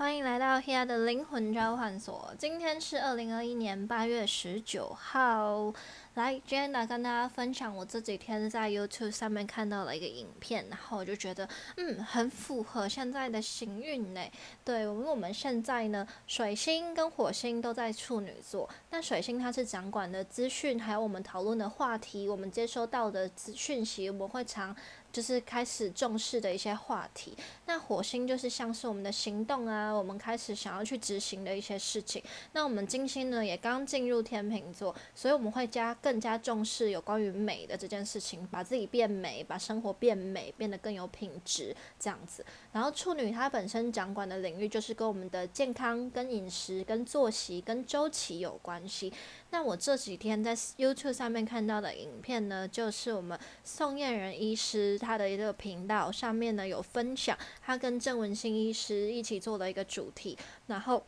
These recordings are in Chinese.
欢迎来到 Here 的灵魂交换所。今天是二零二一年八月十九号。来，Jenna 跟大家分享我这几天在 YouTube 上面看到了一个影片，然后我就觉得，嗯，很符合现在的行运呢。对，因为我们现在呢，水星跟火星都在处女座。那水星它是掌管的资讯，还有我们讨论的话题，我们接收到的资讯息，我们会常就是开始重视的一些话题。那火星就是像是我们的行动啊，我们开始想要去执行的一些事情。那我们金星呢，也刚进入天秤座，所以我们会加。更加重视有关于美的这件事情，把自己变美，把生活变美，变得更有品质这样子。然后处女她本身掌管的领域就是跟我们的健康、跟饮食、跟作息、跟周期有关系。那我这几天在 YouTube 上面看到的影片呢，就是我们宋燕人医师他的一个频道上面呢有分享，他跟郑文新医师一起做的一个主题，然后。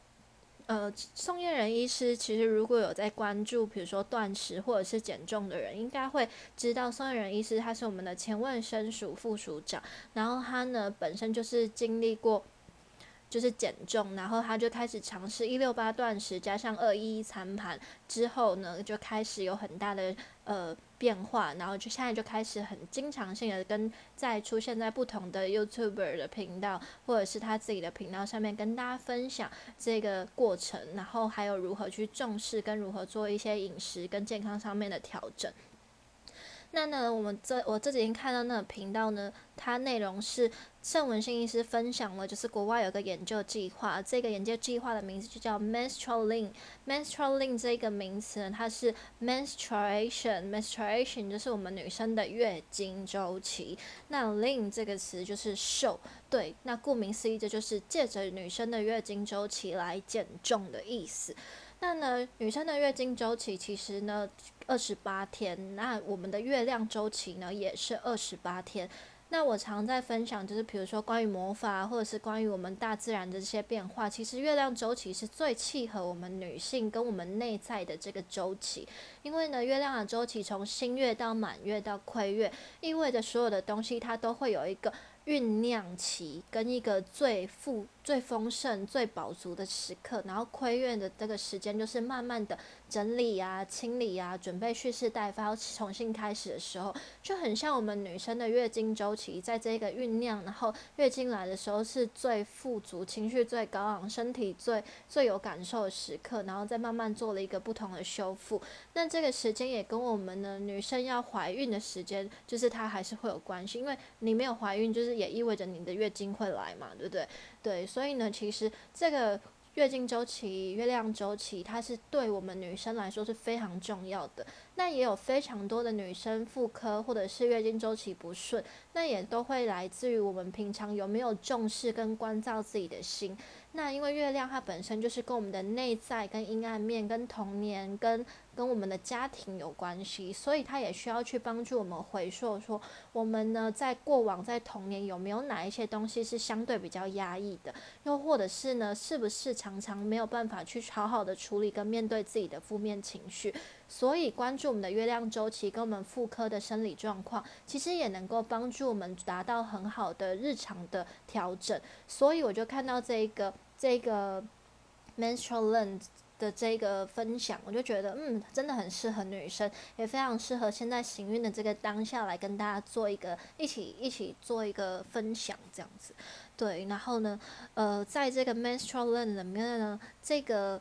呃，宋燕人医师其实如果有在关注，比如说断食或者是减重的人，应该会知道宋燕人医师他是我们的前卫生署副署长，然后他呢本身就是经历过就是减重，然后他就开始尝试一六八断食加上二一一餐盘之后呢，就开始有很大的呃。变化，然后就现在就开始很经常性的跟在出现在不同的 YouTuber 的频道，或者是他自己的频道上面跟大家分享这个过程，然后还有如何去重视跟如何做一些饮食跟健康上面的调整。那呢，我们这我这几天看到那个频道呢，它内容是盛文新医师分享了，就是国外有个研究计划，这个研究计划的名字就叫 Menstrual Lean。Menstrual Lean 这个名词呢，它是 Menstruation，Menstruation 就是我们女生的月经周期。那 Lean 这个词就是瘦，对，那顾名思义，这就是借着女生的月经周期来减重的意思。那呢，女生的月经周期其实呢，二十八天。那我们的月亮周期呢，也是二十八天。那我常在分享，就是比如说关于魔法，或者是关于我们大自然的这些变化，其实月亮周期是最契合我们女性跟我们内在的这个周期。因为呢，月亮的周期从新月到满月到亏月，意味着所有的东西它都会有一个。酝酿期跟一个最富、最丰盛、最饱足的时刻，然后亏月的这个时间就是慢慢的整理啊、清理啊，准备蓄势待发，要重新开始的时候，就很像我们女生的月经周期，在这个酝酿，然后月经来的时候是最富足、情绪最高昂、身体最最有感受的时刻，然后再慢慢做了一个不同的修复。那这个时间也跟我们的女生要怀孕的时间，就是它还是会有关系，因为你没有怀孕，就是。也意味着你的月经会来嘛，对不对？对，所以呢，其实这个月经周期、月亮周期，它是对我们女生来说是非常重要的。那也有非常多的女生妇科或者是月经周期不顺，那也都会来自于我们平常有没有重视跟关照自己的心。那因为月亮它本身就是跟我们的内在、跟阴暗面、跟童年、跟跟我们的家庭有关系，所以它也需要去帮助我们回溯，说我们呢在过往在童年有没有哪一些东西是相对比较压抑的，又或者是呢是不是常常没有办法去好好的处理跟面对自己的负面情绪，所以关注我们的月亮周期跟我们妇科的生理状况，其实也能够帮助我们达到很好的日常的调整。所以我就看到这一个这个 menstrual length。的这个分享，我就觉得，嗯，真的很适合女生，也非常适合现在行运的这个当下来跟大家做一个一起一起做一个分享，这样子，对，然后呢，呃，在这个 menstrual length 里面呢，这个。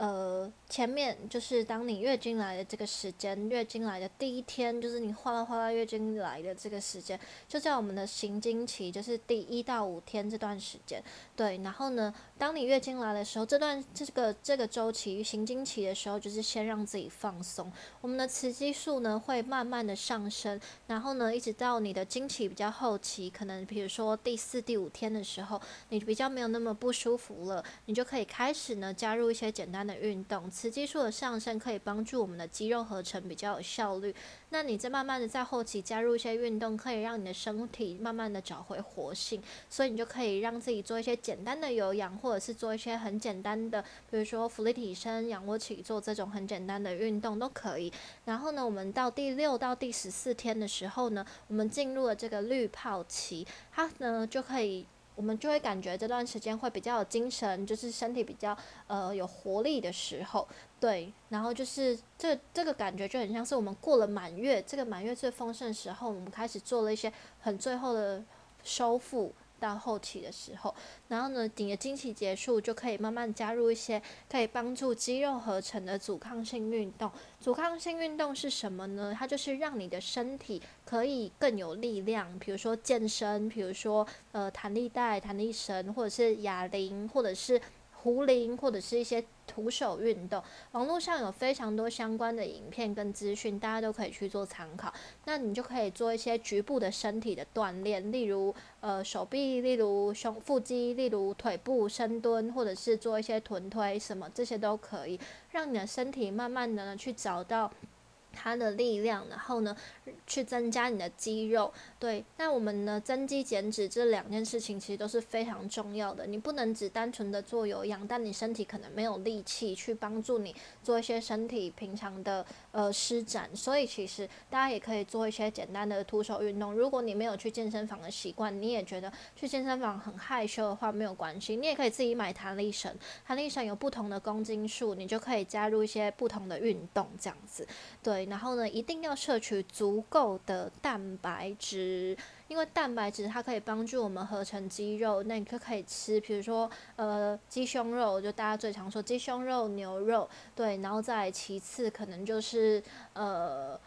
呃，前面就是当你月经来的这个时间，月经来的第一天，就是你哗啦哗啦月经来的这个时间，就在我们的行经期，就是第一到五天这段时间。对，然后呢，当你月经来的时候，这段这个这个周期行经期的时候，就是先让自己放松，我们的雌激素呢会慢慢的上升，然后呢，一直到你的经期比较后期，可能比如说第四、第五天的时候，你比较没有那么不舒服了，你就可以开始呢加入一些简单的。运动，雌激素的上升可以帮助我们的肌肉合成比较有效率。那你再慢慢的在后期加入一些运动，可以让你的身体慢慢的找回活性。所以你就可以让自己做一些简单的有氧，或者是做一些很简单的，比如说俯卧起身、仰卧起坐这种很简单的运动都可以。然后呢，我们到第六到第十四天的时候呢，我们进入了这个滤泡期，它呢就可以。我们就会感觉这段时间会比较有精神，就是身体比较呃有活力的时候，对，然后就是这这个感觉就很像是我们过了满月，这个满月最丰盛的时候，我们开始做了一些很最后的收复。到后期的时候，然后呢，顶的经期结束就可以慢慢加入一些可以帮助肌肉合成的阻抗性运动。阻抗性运动是什么呢？它就是让你的身体可以更有力量，比如说健身，比如说呃弹力带、弹力绳，或者是哑铃，或者是。壶铃或者是一些徒手运动，网络上有非常多相关的影片跟资讯，大家都可以去做参考。那你就可以做一些局部的身体的锻炼，例如呃手臂，例如胸腹肌，例如腿部深蹲，或者是做一些臀推什么，这些都可以让你的身体慢慢的呢去找到。它的力量，然后呢，去增加你的肌肉。对，那我们呢，增肌减脂这两件事情其实都是非常重要的。你不能只单纯的做有氧，但你身体可能没有力气去帮助你做一些身体平常的呃施展。所以其实大家也可以做一些简单的徒手运动。如果你没有去健身房的习惯，你也觉得去健身房很害羞的话，没有关系，你也可以自己买弹力绳。弹力绳有不同的公斤数，你就可以加入一些不同的运动，这样子。对。然后呢，一定要摄取足够的蛋白质，因为蛋白质它可以帮助我们合成肌肉。那你就可以吃，比如说呃鸡胸肉，就大家最常说鸡胸肉、牛肉，对，然后再其次可能就是呃。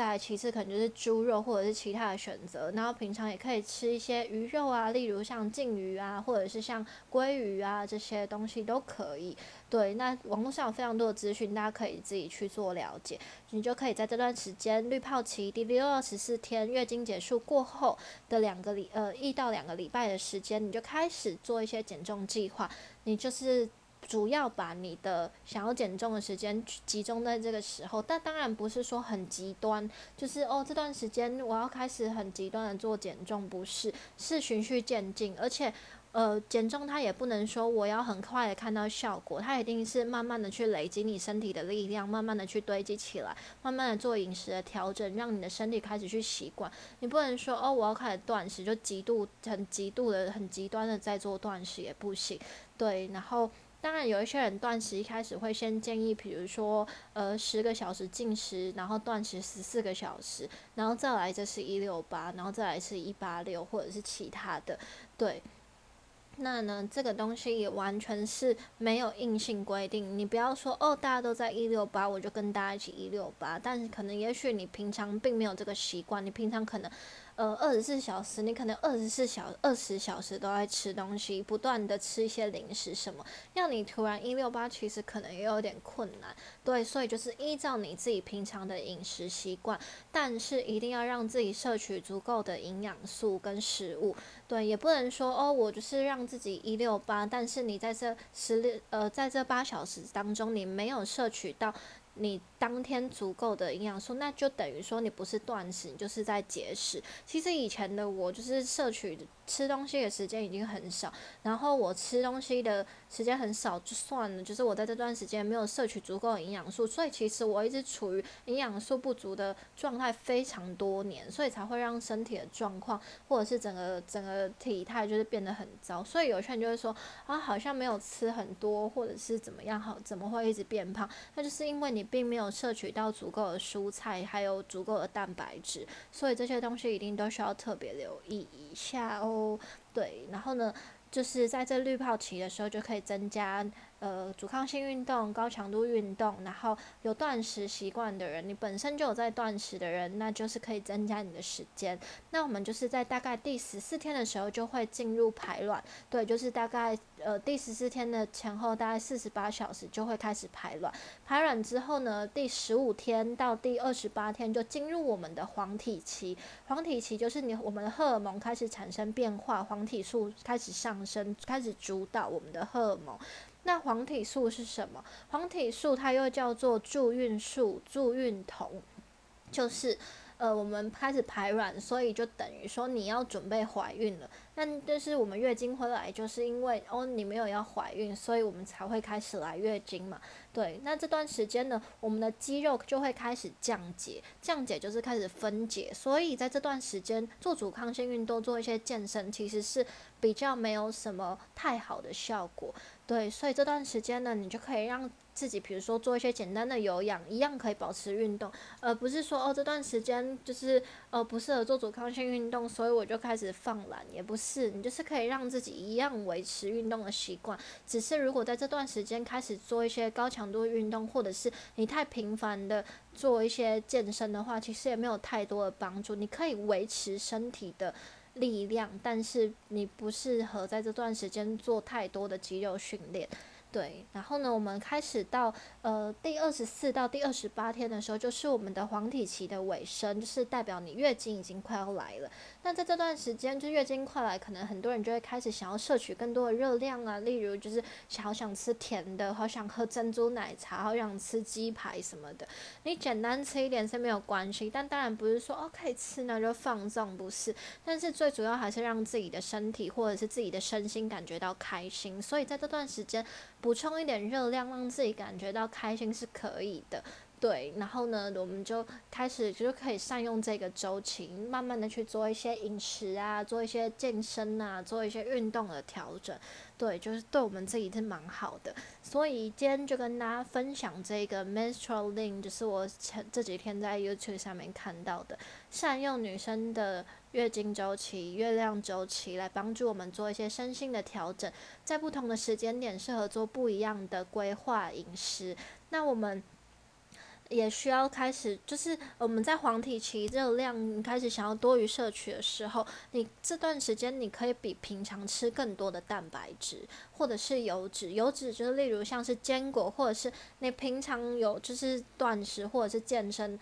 再其次可能就是猪肉或者是其他的选择，然后平常也可以吃一些鱼肉啊，例如像鲭鱼啊，或者是像鲑鱼啊这些东西都可以。对，那网络上有非常多的资讯，大家可以自己去做了解。你就可以在这段时间滤泡期第六十四天月经结束过后的两个礼呃一到两个礼拜的时间，你就开始做一些减重计划。你就是。主要把你的想要减重的时间集中在这个时候，但当然不是说很极端，就是哦这段时间我要开始很极端的做减重，不是，是循序渐进，而且呃减重它也不能说我要很快的看到效果，它一定是慢慢的去累积你身体的力量，慢慢的去堆积起来，慢慢的做饮食的调整，让你的身体开始去习惯。你不能说哦我要开始断食就极度很极度的很极端的在做断食也不行，对，然后。当然，有一些人断食一开始会先建议，比如说，呃，十个小时进食，然后断食十四个小时，然后再来就是一六八，然后再来是一八六，或者是其他的，对。那呢，这个东西也完全是没有硬性规定，你不要说哦，大家都在一六八，我就跟大家一起一六八，但是可能也许你平常并没有这个习惯，你平常可能。呃，二十四小时，你可能二十四小二十小时都在吃东西，不断的吃一些零食什么，要你突然一六八，其实可能也有点困难。对，所以就是依照你自己平常的饮食习惯，但是一定要让自己摄取足够的营养素跟食物。对，也不能说哦，我就是让自己一六八，但是你在这十六呃，在这八小时当中，你没有摄取到。你当天足够的营养素，那就等于说你不是断食，你就是在节食。其实以前的我就是摄取吃东西的时间已经很少，然后我吃东西的时间很少就算了，就是我在这段时间没有摄取足够的营养素，所以其实我一直处于营养素不足的状态非常多年，所以才会让身体的状况或者是整个整个体态就是变得很糟。所以有些人就会说啊，好像没有吃很多，或者是怎么样好，怎么会一直变胖？那就是因为你。并没有摄取到足够的蔬菜，还有足够的蛋白质，所以这些东西一定都需要特别留意一下哦。对，然后呢，就是在这滤泡期的时候，就可以增加。呃，阻抗性运动、高强度运动，然后有断食习惯的人，你本身就有在断食的人，那就是可以增加你的时间。那我们就是在大概第十四天的时候就会进入排卵，对，就是大概呃第十四天的前后大概四十八小时就会开始排卵。排卵之后呢，第十五天到第二十八天就进入我们的黄体期。黄体期就是你我们的荷尔蒙开始产生变化，黄体素开始上升，开始主导我们的荷尔蒙。那黄体素是什么？黄体素它又叫做助孕素、助孕酮，就是呃，我们开始排卵，所以就等于说你要准备怀孕了。那但是我们月经回来，就是因为哦你没有要怀孕，所以我们才会开始来月经嘛。对，那这段时间呢，我们的肌肉就会开始降解，降解就是开始分解，所以在这段时间做阻抗性运动，做一些健身，其实是比较没有什么太好的效果。对，所以这段时间呢，你就可以让自己，比如说做一些简单的有氧，一样可以保持运动，而不是说哦这段时间就是呃不适合做阻抗性运动，所以我就开始放懒，也不是，你就是可以让自己一样维持运动的习惯，只是如果在这段时间开始做一些高强度运动，或者是你太频繁的做一些健身的话，其实也没有太多的帮助，你可以维持身体的。力量，但是你不适合在这段时间做太多的肌肉训练。对，然后呢，我们开始到呃第二十四到第二十八天的时候，就是我们的黄体期的尾声，就是代表你月经已经快要来了。那在这段时间，就月经快来，可能很多人就会开始想要摄取更多的热量啊，例如就是好想吃甜的，好想喝珍珠奶茶，好想吃鸡排什么的。你简单吃一点是没有关系，但当然不是说哦可以吃那就放纵，不是。但是最主要还是让自己的身体或者是自己的身心感觉到开心。所以在这段时间。补充一点热量，让自己感觉到开心是可以的，对。然后呢，我们就开始就可以善用这个周期，慢慢的去做一些饮食啊，做一些健身啊，做一些运动的调整，对，就是对我们自己是蛮好的。所以今天就跟大家分享这个 menstrual link，就是我前这几天在 YouTube 上面看到的，善用女生的。月经周期、月亮周期来帮助我们做一些身心的调整，在不同的时间点适合做不一样的规划饮食。那我们也需要开始，就是我们在黄体期热量开始想要多余摄取的时候，你这段时间你可以比平常吃更多的蛋白质或者是油脂。油脂就是例如像是坚果，或者是你平常有就是断食或者是健身。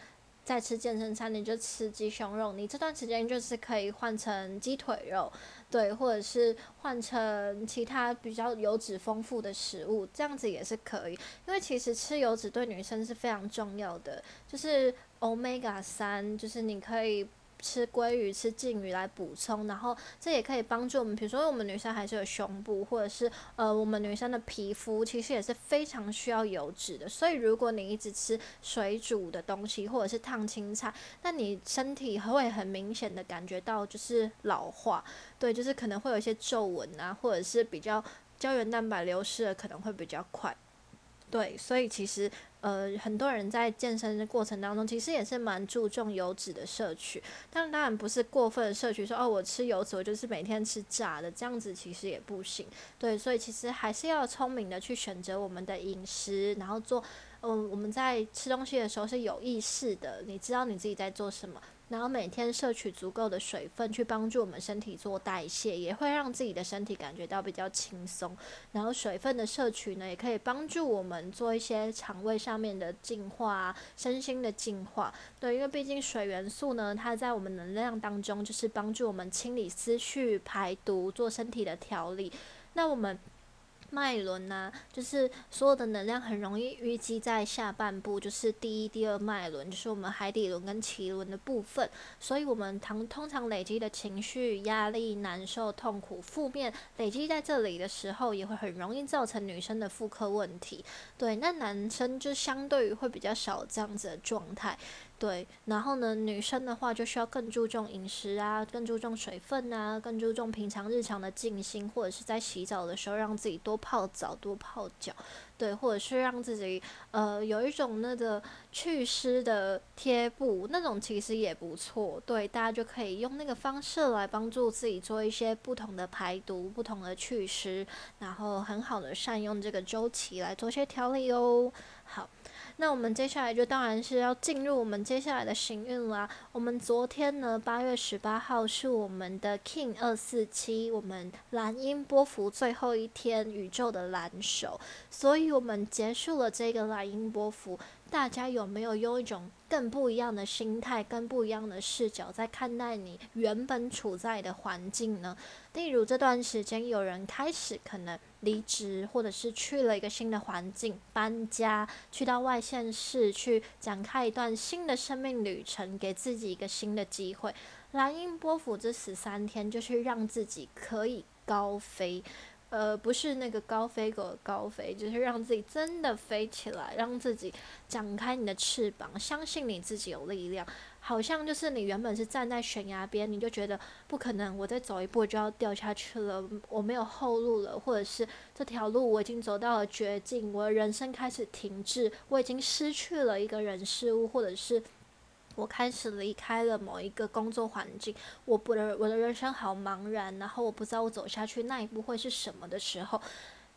再吃健身餐，你就吃鸡胸肉。你这段时间就是可以换成鸡腿肉，对，或者是换成其他比较油脂丰富的食物，这样子也是可以。因为其实吃油脂对女生是非常重要的，就是 omega 三，就是你可以。吃鲑鱼、吃鲫鱼来补充，然后这也可以帮助我们。比如说，我们女生还是有胸部，或者是呃，我们女生的皮肤其实也是非常需要油脂的。所以，如果你一直吃水煮的东西，或者是烫青菜，那你身体会很明显的感觉到就是老化，对，就是可能会有一些皱纹啊，或者是比较胶原蛋白流失的可能会比较快。对，所以其实。呃，很多人在健身的过程当中，其实也是蛮注重油脂的摄取，但当然不是过分的摄取，说哦，我吃油脂，我就是每天吃炸的，这样子其实也不行。对，所以其实还是要聪明的去选择我们的饮食，然后做，嗯，我们在吃东西的时候是有意识的，你知道你自己在做什么。然后每天摄取足够的水分，去帮助我们身体做代谢，也会让自己的身体感觉到比较轻松。然后水分的摄取呢，也可以帮助我们做一些肠胃上面的净化、身心的净化。对，因为毕竟水元素呢，它在我们能量当中就是帮助我们清理思绪、排毒、做身体的调理。那我们。脉轮呐，就是所有的能量很容易淤积在下半部，就是第一、第二脉轮，就是我们海底轮跟脐轮的部分。所以，我们常通常累积的情绪、压力、难受、痛苦、负面累积在这里的时候，也会很容易造成女生的妇科问题。对，那男生就相对于会比较少这样子的状态。对，然后呢，女生的话就需要更注重饮食啊，更注重水分啊，更注重平常日常的静心，或者是在洗澡的时候让自己多泡澡、多泡脚，对，或者是让自己呃有一种那个祛湿的贴布，那种其实也不错。对，大家就可以用那个方式来帮助自己做一些不同的排毒、不同的祛湿，然后很好的善用这个周期来做些调理哦。好。那我们接下来就当然是要进入我们接下来的行运啦。我们昨天呢，八月十八号是我们的 King 二四七，我们蓝音波幅最后一天，宇宙的蓝手，所以我们结束了这个蓝音波幅。大家有没有用一种更不一样的心态、更不一样的视角在看待你原本处在的环境呢？例如这段时间，有人开始可能离职，或者是去了一个新的环境，搬家，去到外县市，去展开一段新的生命旅程，给自己一个新的机会。蓝音波幅这十三天，就是让自己可以高飞。呃，不是那个高飞狗高飞，就是让自己真的飞起来，让自己展开你的翅膀，相信你自己有力量。好像就是你原本是站在悬崖边，你就觉得不可能，我再走一步就要掉下去了，我没有后路了，或者是这条路我已经走到了绝境，我的人生开始停滞，我已经失去了一个人事物，或者是我开始离开了某一个工作环境，我不的我的人生好茫然，然后我不知道我走下去那一步会是什么的时候，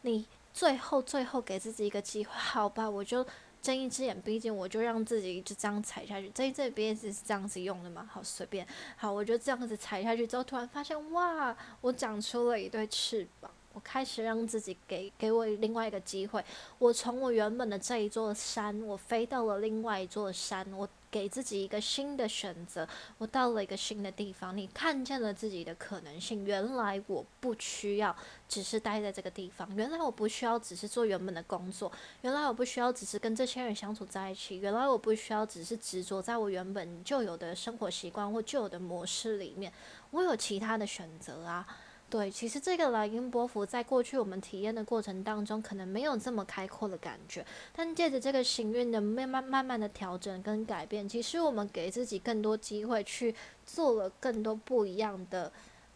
你最后最后给自己一个机会，好吧，我就。睁一只眼闭一只眼，我就让自己就这样踩下去。这一只眼闭一只是这样子用的嘛？好随便，好，我就这样子踩下去之后，突然发现哇，我长出了一对翅膀。我开始让自己给给我另外一个机会。我从我原本的这一座山，我飞到了另外一座山。我给自己一个新的选择。我到了一个新的地方，你看见了自己的可能性。原来我不需要只是待在这个地方。原来我不需要只是做原本的工作。原来我不需要只是跟这些人相处在一起。原来我不需要只是执着在我原本就有的生活习惯或旧的模式里面。我有其他的选择啊。对，其实这个莱茵波伏在过去我们体验的过程当中，可能没有这么开阔的感觉。但借着这个行运的慢慢慢慢的调整跟改变，其实我们给自己更多机会去做了更多不一样的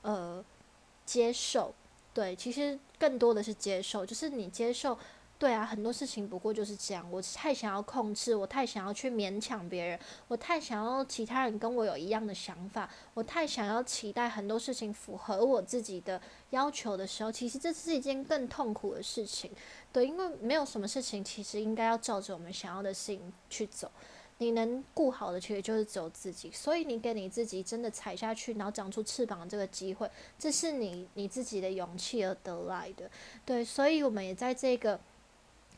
呃接受。对，其实更多的是接受，就是你接受。对啊，很多事情不过就是这样。我太想要控制，我太想要去勉强别人，我太想要其他人跟我有一样的想法，我太想要期待很多事情符合我自己的要求的时候，其实这是一件更痛苦的事情。对，因为没有什么事情其实应该要照着我们想要的事情去走。你能顾好的其实就是只有自己，所以你给你自己真的踩下去，然后长出翅膀这个机会，这是你你自己的勇气而得来的。对，所以我们也在这个。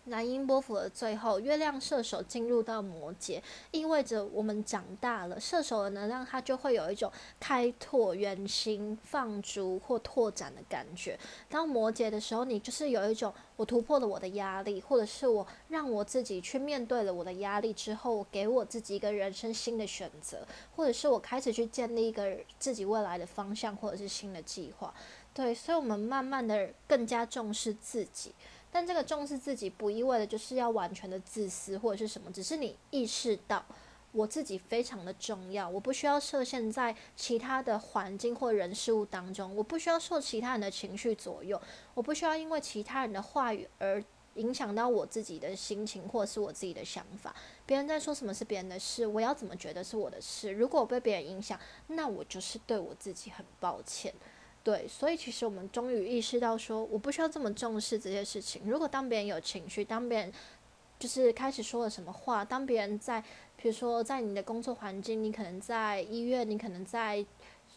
南音波伏的最后，月亮射手进入到摩羯，意味着我们长大了。射手的能量，它就会有一种开拓、圆心、放逐或拓展的感觉。当摩羯的时候，你就是有一种我突破了我的压力，或者是我让我自己去面对了我的压力之后，我给我自己一个人生新的选择，或者是我开始去建立一个自己未来的方向，或者是新的计划。对，所以我们慢慢的更加重视自己。但这个重视自己不意味着就是要完全的自私或者是什么，只是你意识到我自己非常的重要，我不需要设限在其他的环境或人事物当中，我不需要受其他人的情绪左右，我不需要因为其他人的话语而影响到我自己的心情或是我自己的想法。别人在说什么是别人的事，我要怎么觉得是我的事？如果我被别人影响，那我就是对我自己很抱歉。对，所以其实我们终于意识到，说我不需要这么重视这些事情。如果当别人有情绪，当别人就是开始说了什么话，当别人在，比如说在你的工作环境，你可能在医院，你可能在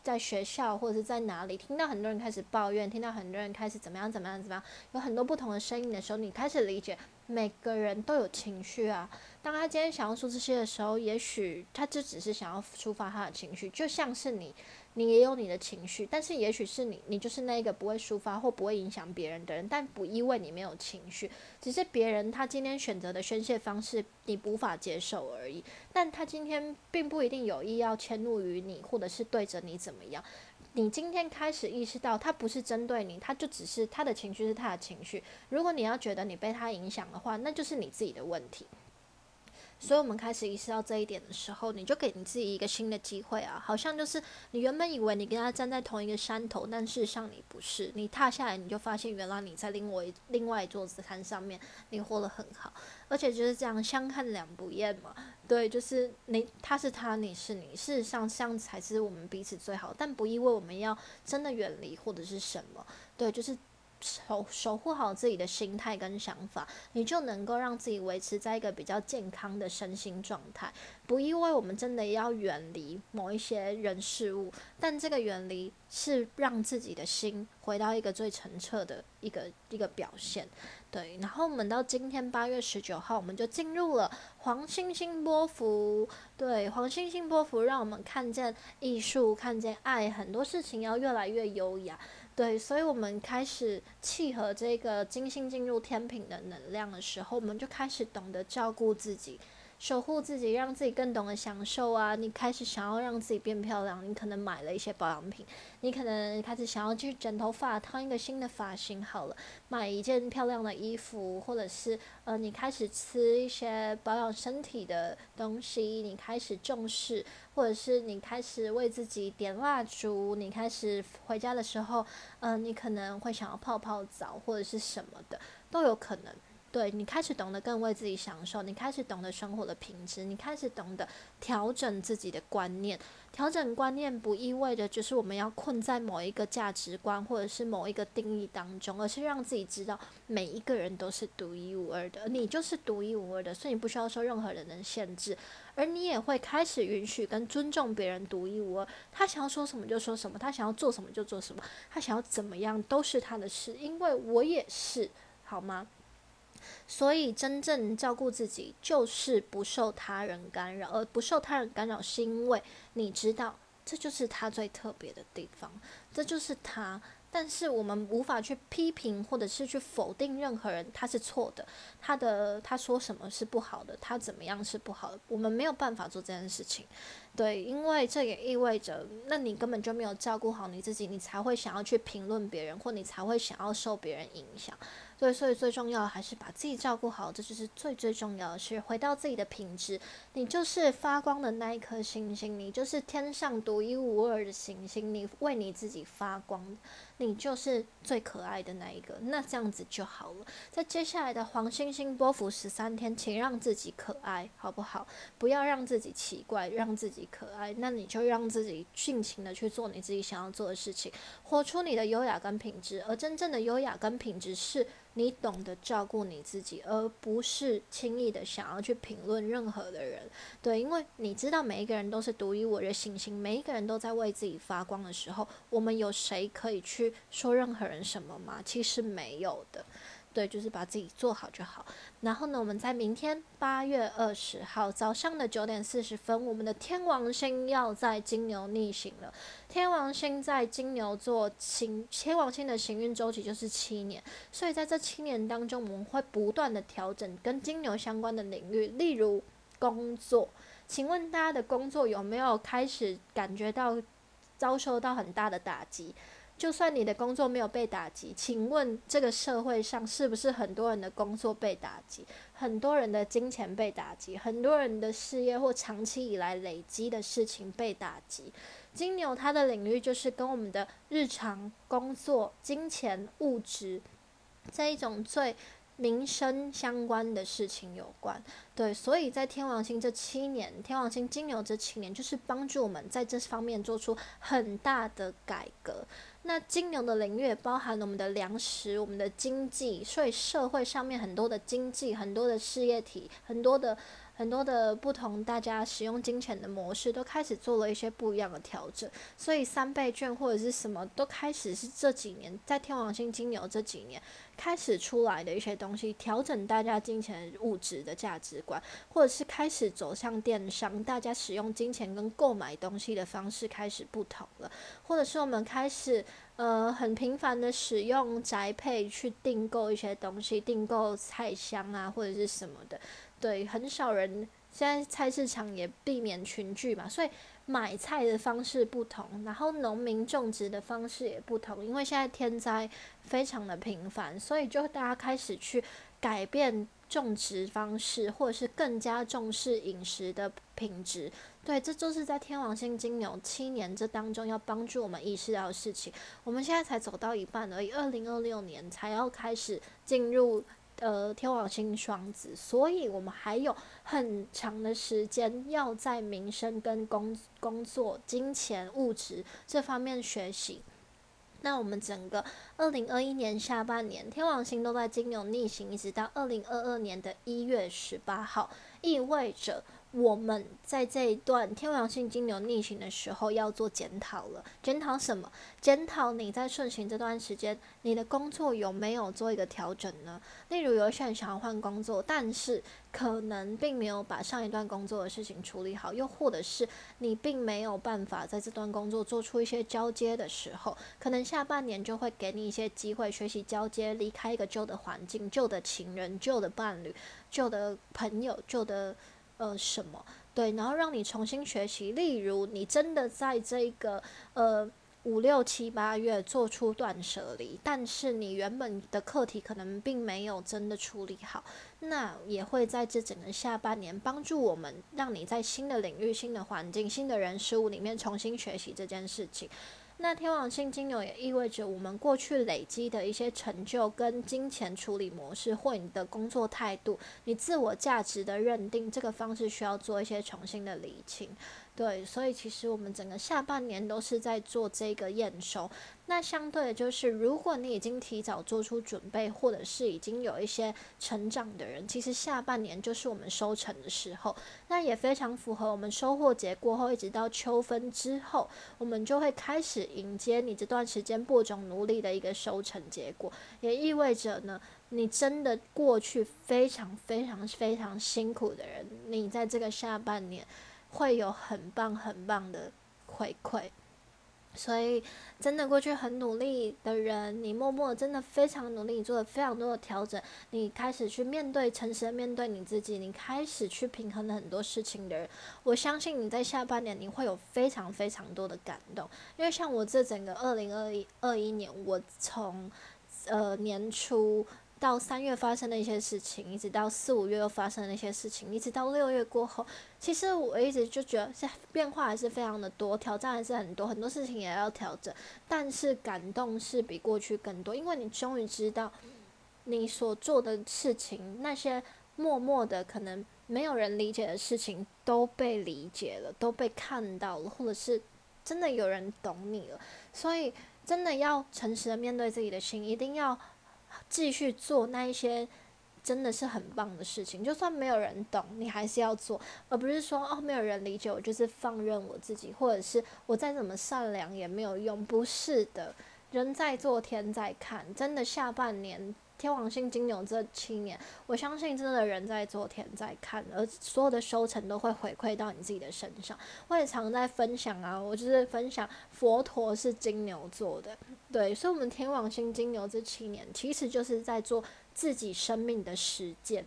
在学校或者是在哪里，听到很多人开始抱怨，听到很多人开始怎么样怎么样怎么样，有很多不同的声音的时候，你开始理解每个人都有情绪啊。当他今天想要说这些的时候，也许他就只是想要抒发他的情绪，就像是你。你也有你的情绪，但是也许是你，你就是那一个不会抒发或不会影响别人的人，但不意味你没有情绪，只是别人他今天选择的宣泄方式你无法接受而已。但他今天并不一定有意要迁怒于你，或者是对着你怎么样。你今天开始意识到他不是针对你，他就只是他的情绪是他的情绪。如果你要觉得你被他影响的话，那就是你自己的问题。所以我们开始意识到这一点的时候，你就给你自己一个新的机会啊！好像就是你原本以为你跟他站在同一个山头，但事实上你不是。你踏下来，你就发现原来你在另外另外一座山上面，你活得很好，而且就是这样相看两不厌嘛。对，就是你他是他，你是你，事实上这样才是我们彼此最好，但不意味我们要真的远离或者是什么。对，就是。守守护好自己的心态跟想法，你就能够让自己维持在一个比较健康的身心状态。不意味我们真的要远离某一些人事物，但这个远离是让自己的心回到一个最澄澈的一个一个表现。对，然后我们到今天八月十九号，我们就进入了黄星星波幅。对，黄星星波幅让我们看见艺术，看见爱，很多事情要越来越优雅。对，所以我们开始契合这个金星进入天平的能量的时候，我们就开始懂得照顾自己，守护自己，让自己更懂得享受啊。你开始想要让自己变漂亮，你可能买了一些保养品，你可能开始想要去剪头发，烫一个新的发型，好了，买一件漂亮的衣服，或者是呃，你开始吃一些保养身体的东西，你开始重视，或者是你开始为自己点蜡烛，你开始回家的时候，嗯，你可能会想要泡泡澡或者是什么的，都有可能。对你开始懂得更为自己享受，你开始懂得生活的品质，你开始懂得调整自己的观念。调整观念不意味着就是我们要困在某一个价值观或者是某一个定义当中，而是让自己知道每一个人都是独一无二的，你就是独一无二的，所以你不需要受任何人的限制，而你也会开始允许跟尊重别人独一无二。他想要说什么就说什么，他想要做什么就做什么，他想要怎么样都是他的事，因为我也是，好吗？所以，真正照顾自己，就是不受他人干扰。而不受他人干扰，是因为你知道，这就是他最特别的地方，这就是他。但是我们无法去批评或者是去否定任何人，他是错的，他的他说什么是不好的，他怎么样是不好的，我们没有办法做这件事情。对，因为这也意味着，那你根本就没有照顾好你自己，你才会想要去评论别人，或你才会想要受别人影响。对，所以最重要的还是把自己照顾好，这就是最最重要的是回到自己的品质。你就是发光的那一颗星星，你就是天上独一无二的行星，你为你自己发光，你就是最可爱的那一个。那这样子就好了。在接下来的黄星星波幅十三天，请让自己可爱，好不好？不要让自己奇怪，让自己可爱。那你就让自己尽情的去做你自己想要做的事情，活出你的优雅跟品质。而真正的优雅跟品质是。你懂得照顾你自己，而不是轻易的想要去评论任何的人，对，因为你知道每一个人都是独一无二的星星，每一个人都在为自己发光的时候，我们有谁可以去说任何人什么吗？其实没有的。对，就是把自己做好就好。然后呢，我们在明天八月二十号早上的九点四十分，我们的天王星要在金牛逆行了。天王星在金牛座行，天王星的行运周期就是七年，所以在这七年当中，我们会不断的调整跟金牛相关的领域，例如工作。请问大家的工作有没有开始感觉到遭受到很大的打击？就算你的工作没有被打击，请问这个社会上是不是很多人的工作被打击，很多人的金钱被打击，很多人的事业或长期以来累积的事情被打击？金牛它的领域就是跟我们的日常工作、金钱、物质这一种最。民生相关的事情有关，对，所以在天王星这七年，天王星金牛这七年，就是帮助我们在这方面做出很大的改革。那金牛的领域包含了我们的粮食、我们的经济，所以社会上面很多的经济、很多的事业体、很多的。很多的不同，大家使用金钱的模式都开始做了一些不一样的调整，所以三倍券或者是什么都开始是这几年在天王星金牛这几年开始出来的一些东西，调整大家金钱物质的价值观，或者是开始走向电商，大家使用金钱跟购买东西的方式开始不同了，或者是我们开始呃很频繁的使用宅配去订购一些东西，订购菜箱啊或者是什么的。对，很少人现在菜市场也避免群聚嘛，所以买菜的方式不同，然后农民种植的方式也不同，因为现在天灾非常的频繁，所以就大家开始去改变种植方式，或者是更加重视饮食的品质。对，这就是在天王星金牛七年这当中要帮助我们意识到的事情。我们现在才走到一半而已，二零二六年才要开始进入。呃，天王星双子，所以我们还有很长的时间要在民生跟工工作、金钱、物质这方面学习。那我们整个二零二一年下半年，天王星都在金牛逆行，一直到二零二二年的一月十八号，意味着。我们在这一段天王星金牛逆行的时候要做检讨了。检讨什么？检讨你在顺行这段时间，你的工作有没有做一个调整呢？例如，有一些人想要换工作，但是可能并没有把上一段工作的事情处理好，又或者是你并没有办法在这段工作做出一些交接的时候，可能下半年就会给你一些机会学习交接，离开一个旧的环境、旧的情人、旧的伴侣、旧的朋友、旧的。呃什么，对，然后让你重新学习。例如，你真的在这个呃。五六七八月做出断舍离，但是你原本的课题可能并没有真的处理好，那也会在这整个下半年帮助我们，让你在新的领域、新的环境、新的人事物里面重新学习这件事情。那天王星金牛也意味着我们过去累积的一些成就跟金钱处理模式，或你的工作态度、你自我价值的认定，这个方式需要做一些重新的理清。对，所以其实我们整个下半年都是在做这个验收。那相对的就是，如果你已经提早做出准备，或者是已经有一些成长的人，其实下半年就是我们收成的时候。那也非常符合我们收获节过后，一直到秋分之后，我们就会开始迎接你这段时间播种努力的一个收成结果。也意味着呢，你真的过去非常非常非常辛苦的人，你在这个下半年。会有很棒很棒的回馈，所以真的过去很努力的人，你默默真的非常努力，你做了非常多的调整，你开始去面对诚实的面对你自己，你开始去平衡了很多事情的人，我相信你在下半年你会有非常非常多的感动，因为像我这整个二零二一二一年，我从呃年初。到三月发生的一些事情，一直到四五月又发生的一些事情，一直到六月过后，其实我一直就觉得，是变化还是非常的多，挑战还是很多，很多事情也要调整，但是感动是比过去更多，因为你终于知道，你所做的事情，那些默默的可能没有人理解的事情，都被理解了，都被看到了，或者是真的有人懂你了，所以真的要诚实的面对自己的心，一定要。继续做那一些真的是很棒的事情，就算没有人懂，你还是要做，而不是说哦没有人理解我，就是放任我自己，或者是我再怎么善良也没有用。不是的，人在做天在看，真的下半年。天王星金牛这七年，我相信真的人在做，天在看，而所有的收成都会回馈到你自己的身上。我也常在分享啊，我就是分享佛陀是金牛座的，对，所以，我们天王星金牛这七年，其实就是在做自己生命的实践。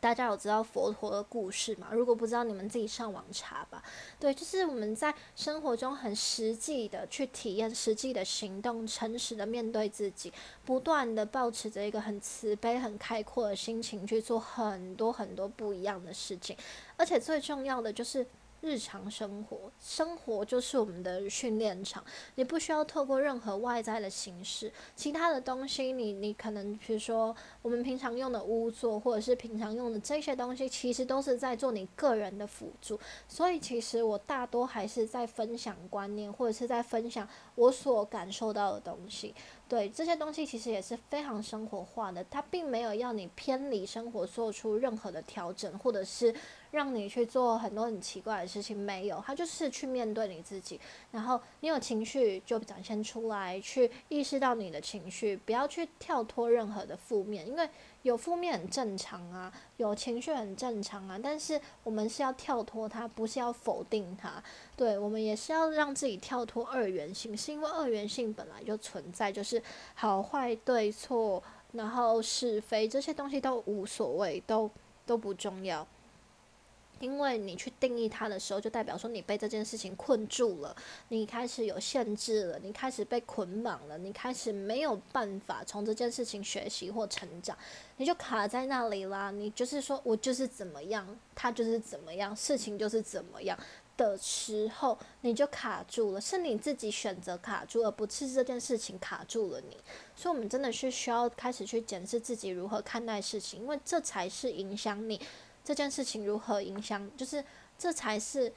大家有知道佛陀的故事吗？如果不知道，你们自己上网查吧。对，就是我们在生活中很实际的去体验，实际的行动，诚实的面对自己，不断的保持着一个很慈悲、很开阔的心情去做很多很多不一样的事情，而且最重要的就是。日常生活，生活就是我们的训练场。你不需要透过任何外在的形式，其他的东西，你你可能比如说我们平常用的屋座，或者是平常用的这些东西，其实都是在做你个人的辅助。所以，其实我大多还是在分享观念，或者是在分享我所感受到的东西。对这些东西，其实也是非常生活化的，它并没有要你偏离生活，做出任何的调整，或者是。让你去做很多很奇怪的事情，没有，他就是去面对你自己，然后你有情绪就展现出来，去意识到你的情绪，不要去跳脱任何的负面，因为有负面很正常啊，有情绪很正常啊，但是我们是要跳脱它，不是要否定它，对我们也是要让自己跳脱二元性，是因为二元性本来就存在，就是好坏对错，然后是非这些东西都无所谓，都都不重要。因为你去定义它的时候，就代表说你被这件事情困住了，你开始有限制了，你开始被捆绑了，你开始没有办法从这件事情学习或成长，你就卡在那里啦。你就是说我就是怎么样，他就是怎么样，事情就是怎么样的时候，你就卡住了，是你自己选择卡住，而不是这件事情卡住了你。所以，我们真的是需要开始去检视自己如何看待事情，因为这才是影响你。这件事情如何影响，就是这才是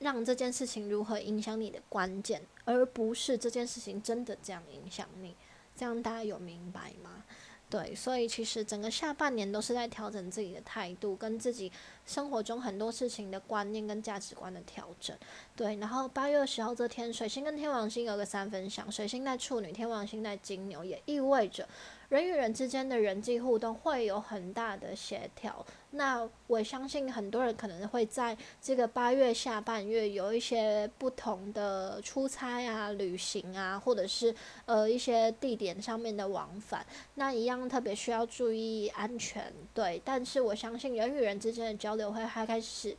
让这件事情如何影响你的关键，而不是这件事情真的这样影响你。这样大家有明白吗？对，所以其实整个下半年都是在调整自己的态度，跟自己生活中很多事情的观念跟价值观的调整。对，然后八月二十号这天，水星跟天王星有个三分相，水星在处女，天王星在金牛，也意味着。人与人之间的人际互动会有很大的协调。那我相信很多人可能会在这个八月下半月有一些不同的出差啊、旅行啊，或者是呃一些地点上面的往返，那一样特别需要注意安全。对，但是我相信人与人之间的交流会还开始。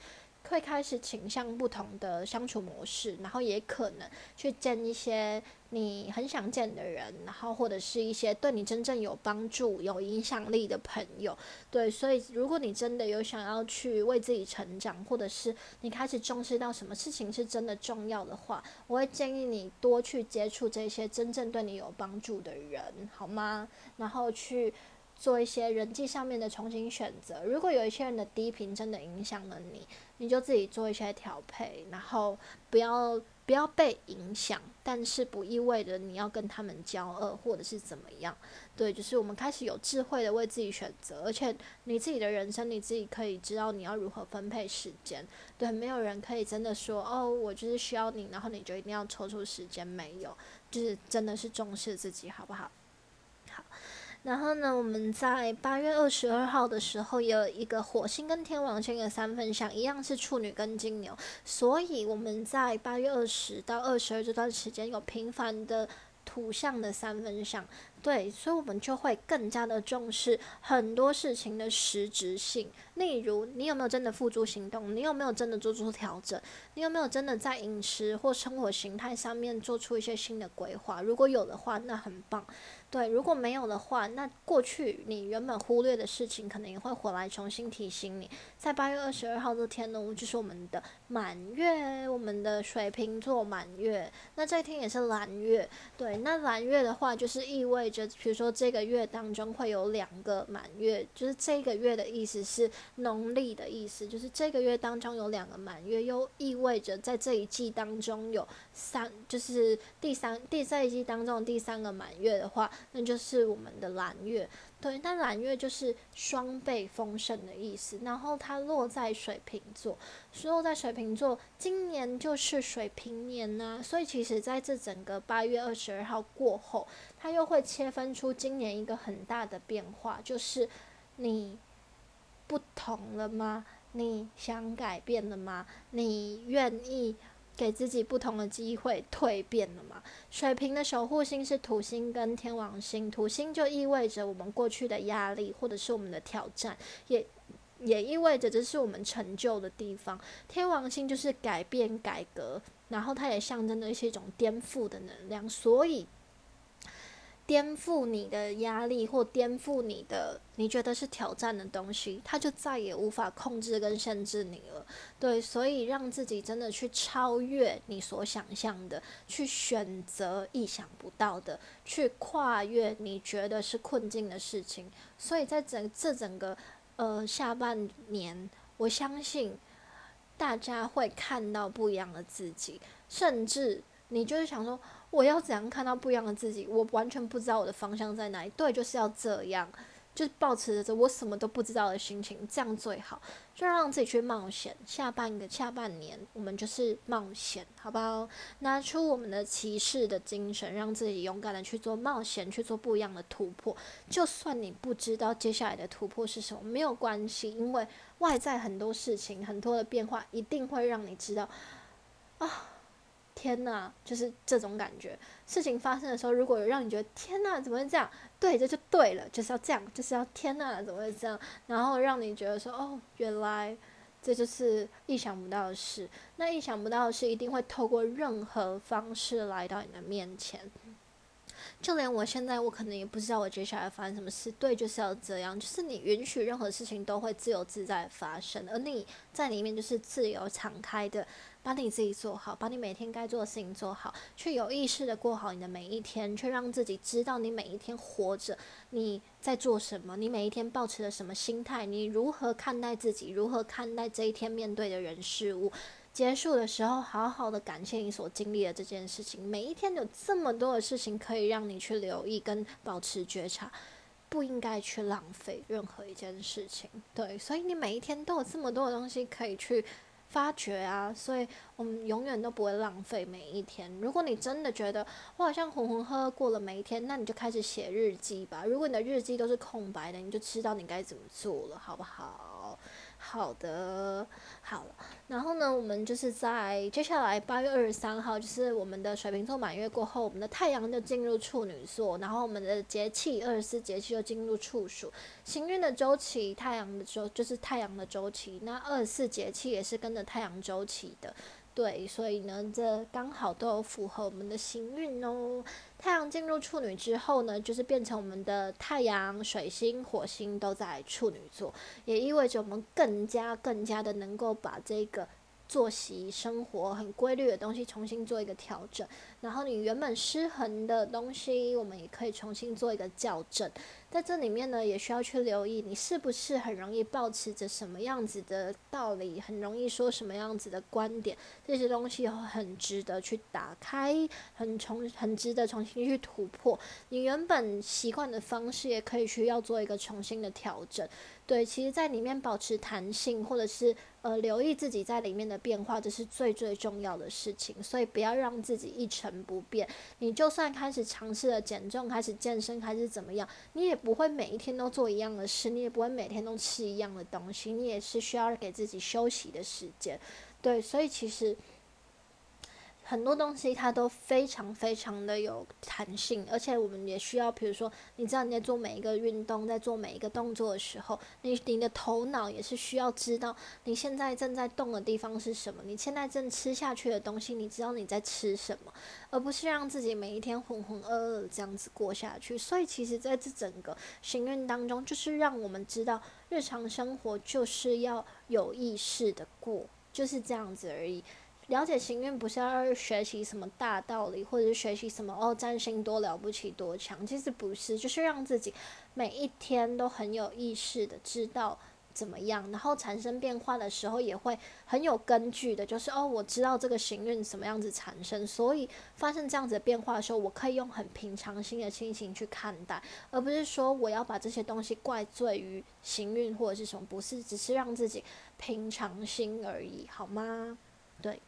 会开始倾向不同的相处模式，然后也可能去见一些你很想见的人，然后或者是一些对你真正有帮助、有影响力的朋友。对，所以如果你真的有想要去为自己成长，或者是你开始重视到什么事情是真的重要的话，我会建议你多去接触这些真正对你有帮助的人，好吗？然后去。做一些人际上面的重新选择。如果有一些人的低频真的影响了你，你就自己做一些调配，然后不要不要被影响。但是不意味着你要跟他们交恶或者是怎么样。对，就是我们开始有智慧的为自己选择，而且你自己的人生你自己可以知道你要如何分配时间。对，没有人可以真的说哦，我就是需要你，然后你就一定要抽出时间。没有，就是真的是重视自己，好不好？然后呢，我们在八月二十二号的时候，有一个火星跟天王星的三分相，一样是处女跟金牛，所以我们在八月二十到二十二这段时间有频繁的土象的三分相。对，所以我们就会更加的重视很多事情的实质性。例如，你有没有真的付诸行动？你有没有真的做出调整？你有没有真的在饮食或生活形态上面做出一些新的规划？如果有的话，那很棒。对，如果没有的话，那过去你原本忽略的事情，可能也会回来重新提醒你。在八月二十二号这天呢，就是我们的满月，我们的水瓶座满月。那这一天也是蓝月。对，那蓝月的话，就是意味着，比如说这个月当中会有两个满月，就是这个月的意思是农历的意思，就是这个月当中有两个满月，又意味着在这一季当中有三，就是第三第这一季当中第三个满月的话。那就是我们的蓝月，对，那蓝月就是双倍丰盛的意思。然后它落在水瓶座，落在水瓶座，今年就是水瓶年呐。所以其实在这整个八月二十二号过后，它又会切分出今年一个很大的变化，就是你不同了吗？你想改变了吗？你愿意？给自己不同的机会，蜕变了嘛？水瓶的守护星是土星跟天王星，土星就意味着我们过去的压力或者是我们的挑战，也也意味着这是我们成就的地方。天王星就是改变、改革，然后它也象征的是一种颠覆的能量，所以。颠覆你的压力，或颠覆你的你觉得是挑战的东西，它就再也无法控制跟限制你了。对，所以让自己真的去超越你所想象的，去选择意想不到的，去跨越你觉得是困境的事情。所以在整这整个呃下半年，我相信大家会看到不一样的自己，甚至你就是想说。我要怎样看到不一样的自己？我完全不知道我的方向在哪里。对，就是要这样，就是保持着我什么都不知道的心情，这样最好。就让自己去冒险。下半个下半年，我们就是冒险，好不好？拿出我们的骑士的精神，让自己勇敢的去做冒险，去做不一样的突破。就算你不知道接下来的突破是什么，没有关系，因为外在很多事情、很多的变化，一定会让你知道啊。天呐，就是这种感觉。事情发生的时候，如果有让你觉得天呐，怎么会这样？对，这就对了，就是要这样，就是要天呐，怎么会这样？然后让你觉得说，哦，原来这就是意想不到的事。那意想不到的事，一定会透过任何方式来到你的面前。就连我现在，我可能也不知道我接下来发生什么事。对，就是要这样，就是你允许任何事情都会自由自在发生，而你在里面就是自由敞开的。把你自己做好，把你每天该做的事情做好，去有意识的过好你的每一天，去让自己知道你每一天活着你在做什么，你每一天保持了什么心态，你如何看待自己，如何看待这一天面对的人事物。结束的时候，好好的感谢你所经历的这件事情。每一天有这么多的事情可以让你去留意跟保持觉察，不应该去浪费任何一件事情。对，所以你每一天都有这么多的东西可以去。发觉啊，所以我们永远都不会浪费每一天。如果你真的觉得我好像浑浑噩噩过了每一天，那你就开始写日记吧。如果你的日记都是空白的，你就知道你该怎么做了，好不好？好的，好，然后呢，我们就是在接下来八月二十三号，就是我们的水瓶座满月过后，我们的太阳就进入处女座，然后我们的节气二十四节气就进入处暑，行运的周期，太阳的周就是太阳的周期，那二十四节气也是跟着太阳周期的。对，所以呢，这刚好都有符合我们的行运哦。太阳进入处女之后呢，就是变成我们的太阳、水星、火星都在处女座，也意味着我们更加、更加的能够把这个。作息生活很规律的东西重新做一个调整，然后你原本失衡的东西，我们也可以重新做一个校正。在这里面呢，也需要去留意你是不是很容易保持着什么样子的道理，很容易说什么样子的观点，这些东西很值得去打开，很重很值得重新去突破。你原本习惯的方式，也可以需要做一个重新的调整。对，其实，在里面保持弹性，或者是呃留意自己在里面的变化，这是最最重要的事情。所以不要让自己一成不变。你就算开始尝试了减重，开始健身，开始怎么样，你也不会每一天都做一样的事，你也不会每天都吃一样的东西，你也是需要给自己休息的时间。对，所以其实。很多东西它都非常非常的有弹性，而且我们也需要，比如说，你知道你在做每一个运动，在做每一个动作的时候，你你的头脑也是需要知道你现在正在动的地方是什么，你现在正吃下去的东西，你知道你在吃什么，而不是让自己每一天浑浑噩噩这样子过下去。所以，其实在这整个行运当中，就是让我们知道，日常生活就是要有意识的过，就是这样子而已。了解行运不是要学习什么大道理，或者是学习什么哦占星多了不起多强，其实不是，就是让自己每一天都很有意识的知道怎么样，然后产生变化的时候也会很有根据的，就是哦我知道这个行运什么样子产生，所以发生这样子的变化的时候，我可以用很平常心的心情去看待，而不是说我要把这些东西怪罪于行运或者是什么，不是，只是让自己平常心而已，好吗？对。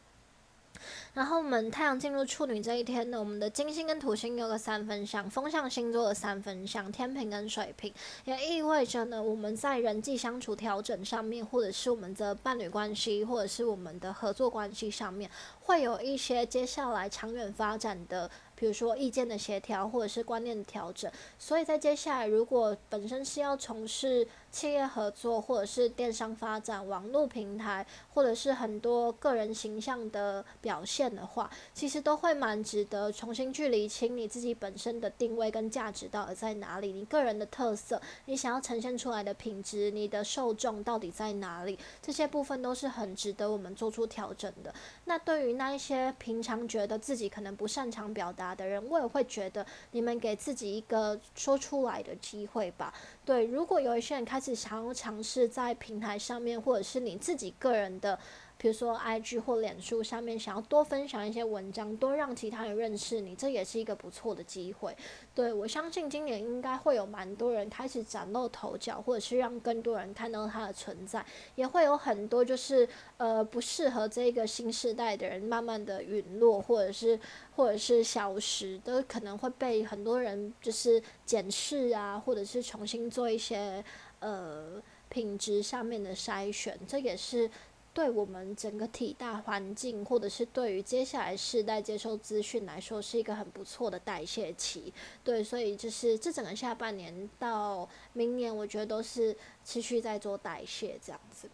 然后我们太阳进入处女这一天呢，我们的金星跟土星有个三分相，风象星座的三分相，天平跟水瓶，也意味着呢，我们在人际相处调整上面，或者是我们的伴侣关系，或者是我们的合作关系上面，会有一些接下来长远发展的。比如说意见的协调，或者是观念的调整，所以在接下来，如果本身是要从事企业合作，或者是电商发展、网络平台，或者是很多个人形象的表现的话，其实都会蛮值得重新去理清你自己本身的定位跟价值到底在哪里，你个人的特色，你想要呈现出来的品质，你的受众到底在哪里，这些部分都是很值得我们做出调整的。那对于那一些平常觉得自己可能不擅长表达，的人，我也会觉得你们给自己一个说出来的机会吧。对，如果有一些人开始想要尝试在平台上面，或者是你自己个人的。比如说，IG 或脸书上面想要多分享一些文章，多让其他人认识你，这也是一个不错的机会。对我相信今年应该会有蛮多人开始崭露头角，或者是让更多人看到他的存在，也会有很多就是呃不适合这个新时代的人慢慢的陨落，或者是或者是消失，都可能会被很多人就是检视啊，或者是重新做一些呃品质上面的筛选，这也是。对我们整个体大环境，或者是对于接下来世代接受资讯来说，是一个很不错的代谢期。对，所以就是这整个下半年到明年，我觉得都是持续在做代谢这样子。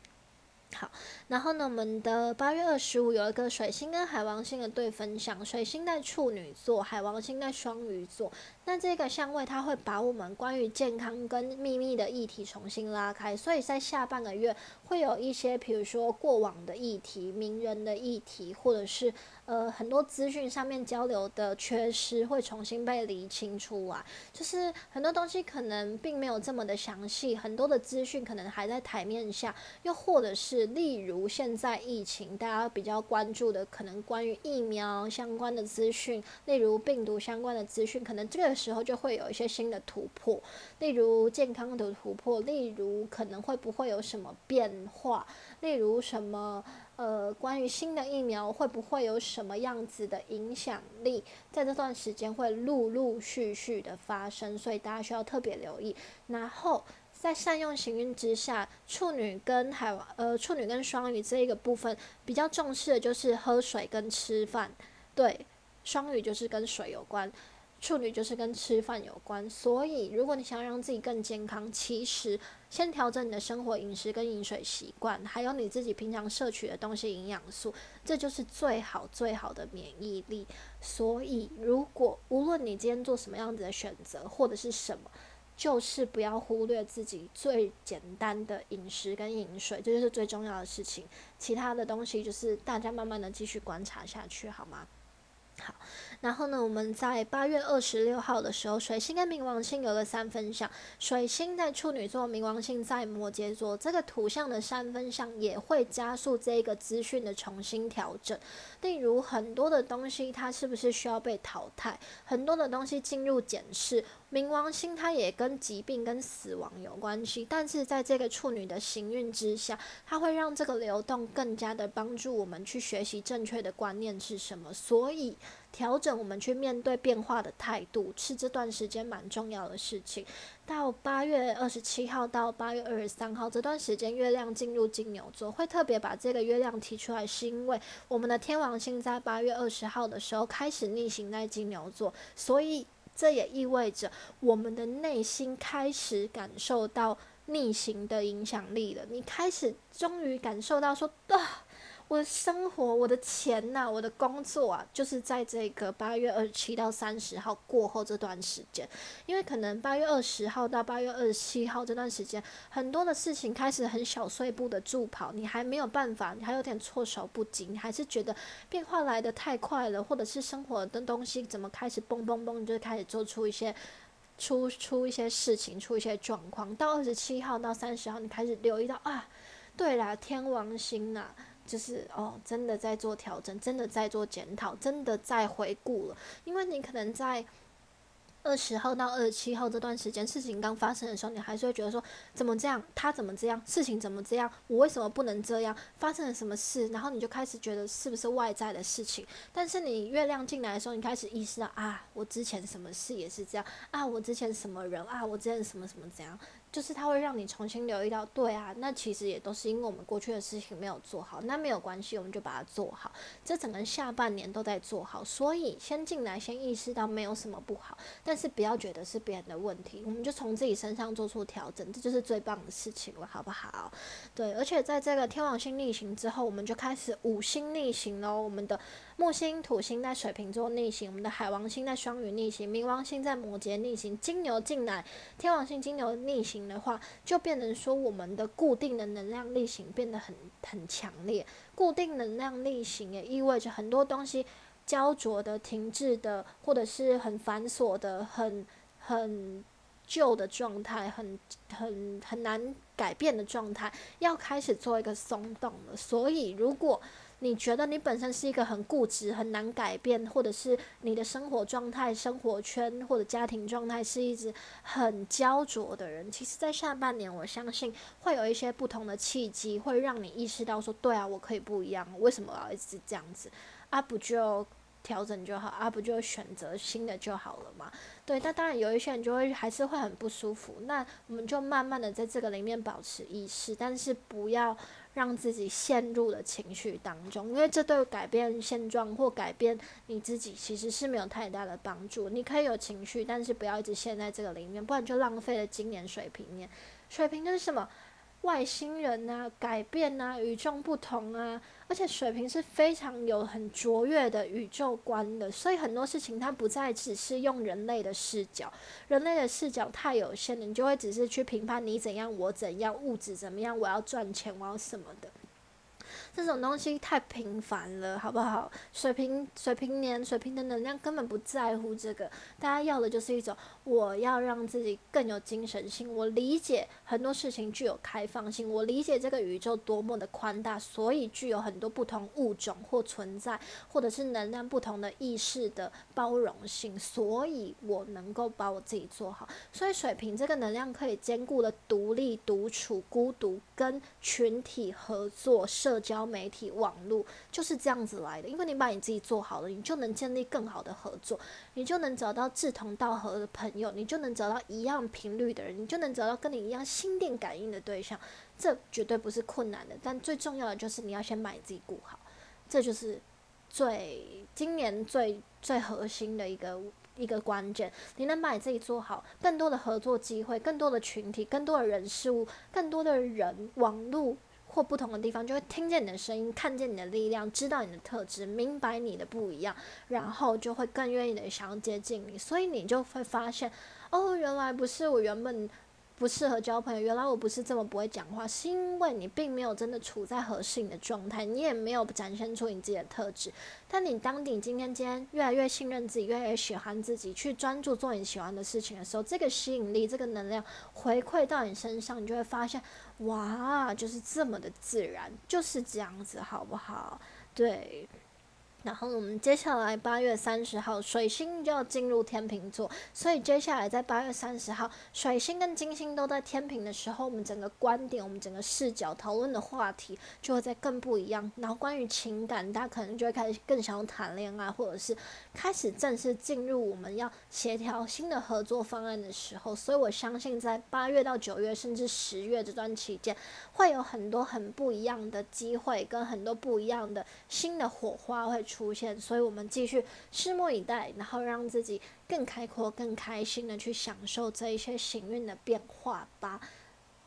好，然后呢，我们的八月二十五有一个水星跟海王星的对分享，水星在处女座，海王星在双鱼座。那这个相位，它会把我们关于健康跟秘密的议题重新拉开，所以在下半个月会有一些，比如说过往的议题、名人的议题，或者是呃很多资讯上面交流的缺失，会重新被理清出来。就是很多东西可能并没有这么的详细，很多的资讯可能还在台面下，又或者是例如现在疫情，大家比较关注的可能关于疫苗相关的资讯，例如病毒相关的资讯，可能这个。时候就会有一些新的突破，例如健康的突破，例如可能会不会有什么变化，例如什么呃，关于新的疫苗会不会有什么样子的影响力，在这段时间会陆陆续续的发生，所以大家需要特别留意。然后在善用行运之下，处女跟海呃处女跟双鱼这一个部分比较重视的就是喝水跟吃饭，对。双鱼就是跟水有关，处女就是跟吃饭有关。所以，如果你想要让自己更健康，其实先调整你的生活饮食跟饮水习惯，还有你自己平常摄取的东西营养素，这就是最好最好的免疫力。所以，如果无论你今天做什么样子的选择，或者是什么，就是不要忽略自己最简单的饮食跟饮水，这就是最重要的事情。其他的东西就是大家慢慢的继续观察下去，好吗？好，然后呢，我们在八月二十六号的时候，水星跟冥王星有个三分相。水星在处女座，冥王星在摩羯座，这个图像的三分相也会加速这个资讯的重新调整。例如，很多的东西它是不是需要被淘汰？很多的东西进入检视。冥王星它也跟疾病跟死亡有关系，但是在这个处女的行运之下，它会让这个流动更加的帮助我们去学习正确的观念是什么。所以调整我们去面对变化的态度，是这段时间蛮重要的事情。到八月二十七号到八月二十三号这段时间，月亮进入金牛座，会特别把这个月亮提出来，是因为我们的天王星在八月二十号的时候开始逆行在金牛座，所以。这也意味着我们的内心开始感受到逆行的影响力了。你开始终于感受到说啊。我的生活，我的钱呐，我的工作啊，就是在这个八月二十七到三十号过后这段时间，因为可能八月二十号到八月二十七号这段时间，很多的事情开始很小碎步的助跑，你还没有办法，你还有点措手不及，你还是觉得变化来的太快了，或者是生活的东西怎么开始嘣嘣嘣，就开始做出一些出出一些事情，出一些状况。到二十七号到三十号，你开始留意到啊，对啦，天王星呐。就是哦，真的在做调整，真的在做检讨，真的在回顾了。因为你可能在二十号到二十七号这段时间，事情刚发生的时候，你还是会觉得说，怎么这样？他怎么这样？事情怎么这样？我为什么不能这样？发生了什么事？然后你就开始觉得是不是外在的事情？但是你月亮进来的时候，你开始意识到啊，我之前什么事也是这样啊，我之前什么人啊，我之前什么什么怎样？就是它会让你重新留意到，对啊，那其实也都是因为我们过去的事情没有做好，那没有关系，我们就把它做好。这整个下半年都在做好，所以先进来，先意识到没有什么不好，但是不要觉得是别人的问题，我们就从自己身上做出调整，这就是最棒的事情了，好不好？对，而且在这个天王星逆行之后，我们就开始五星逆行喽，我们的。木星、土星在水瓶座逆行，我们的海王星在双鱼逆行，冥王星在摩羯逆行，金牛进来，天王星金牛逆行的话，就变成说我们的固定的能量类型变得很很强烈。固定能量类型也意味着很多东西焦灼的、停滞的，或者是很繁琐的、很很旧的状态，很很很难改变的状态，要开始做一个松动了。所以如果你觉得你本身是一个很固执、很难改变，或者是你的生活状态、生活圈或者家庭状态是一直很焦灼的人，其实，在下半年，我相信会有一些不同的契机，会让你意识到说，对啊，我可以不一样，为什么要一直这样子？啊，不就调整就好？啊，不就选择新的就好了嘛？对，那当然有一些人就会还是会很不舒服，那我们就慢慢的在这个里面保持意识，但是不要。让自己陷入了情绪当中，因为这对改变现状或改变你自己其实是没有太大的帮助。你可以有情绪，但是不要一直陷在这个里面，不然就浪费了今年水平年。水平就是什么？外星人啊，改变啊，与众不同啊，而且水瓶是非常有很卓越的宇宙观的，所以很多事情它不再只是用人类的视角，人类的视角太有限了，你就会只是去评判你怎样，我怎样，物质怎么样，我要赚钱，我要什么的。这种东西太平凡了，好不好？水平水平年水平的能量根本不在乎这个，大家要的就是一种我要让自己更有精神性。我理解很多事情具有开放性，我理解这个宇宙多么的宽大，所以具有很多不同物种或存在，或者是能量不同的意识的包容性，所以我能够把我自己做好。所以水瓶这个能量可以兼顾了独立、独处、孤独跟群体合作、社交媒体、网络，就是这样子来的。因为你把你自己做好了，你就能建立更好的合作，你就能找到志同道合的朋友，你就能找到一样频率的人，你就能找到跟你一样心电感应的对象。这绝对不是困难的，但最重要的就是你要先把你自己顾好，这就是最今年最最核心的一个一个关键。你能把你自己做好，更多的合作机会，更多的群体，更多的人事物，更多的人网络。或不同的地方，就会听见你的声音，看见你的力量，知道你的特质，明白你的不一样，然后就会更愿意的想要接近你，所以你就会发现，哦，原来不是我原本。不适合交朋友，原来我不是这么不会讲话，是因为你并没有真的处在合适你的状态，你也没有展现出你自己的特质。但你当你今天今天越来越信任自己，越来越喜欢自己，去专注做你喜欢的事情的时候，这个吸引力、这个能量回馈到你身上，你就会发现，哇，就是这么的自然，就是这样子，好不好？对。然后我们接下来八月三十号，水星就要进入天秤座，所以接下来在八月三十号，水星跟金星都在天平的时候，我们整个观点、我们整个视角讨论的话题就会在更不一样。然后关于情感，大家可能就会开始更想要谈恋爱，或者是开始正式进入我们要协调新的合作方案的时候。所以我相信在八月到九月，甚至十月这段期间，会有很多很不一样的机会，跟很多不一样的新的火花会。出出现，所以我们继续拭目以待，然后让自己更开阔、更开心的去享受这一些行运的变化吧。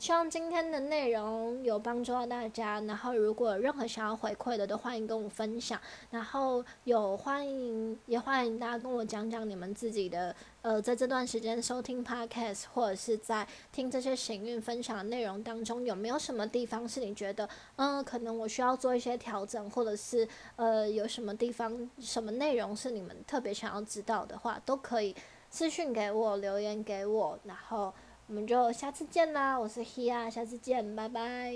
希望今天的内容有帮助到大家。然后，如果有任何想要回馈的，都欢迎跟我分享。然后，有欢迎也欢迎大家跟我讲讲你们自己的呃，在这段时间收听 podcast 或者是在听这些行运分享的内容当中，有没有什么地方是你觉得嗯，可能我需要做一些调整，或者是呃，有什么地方什么内容是你们特别想要知道的话，都可以私信给我，留言给我，然后。我们就下次见啦！我是希亚下次见，拜拜。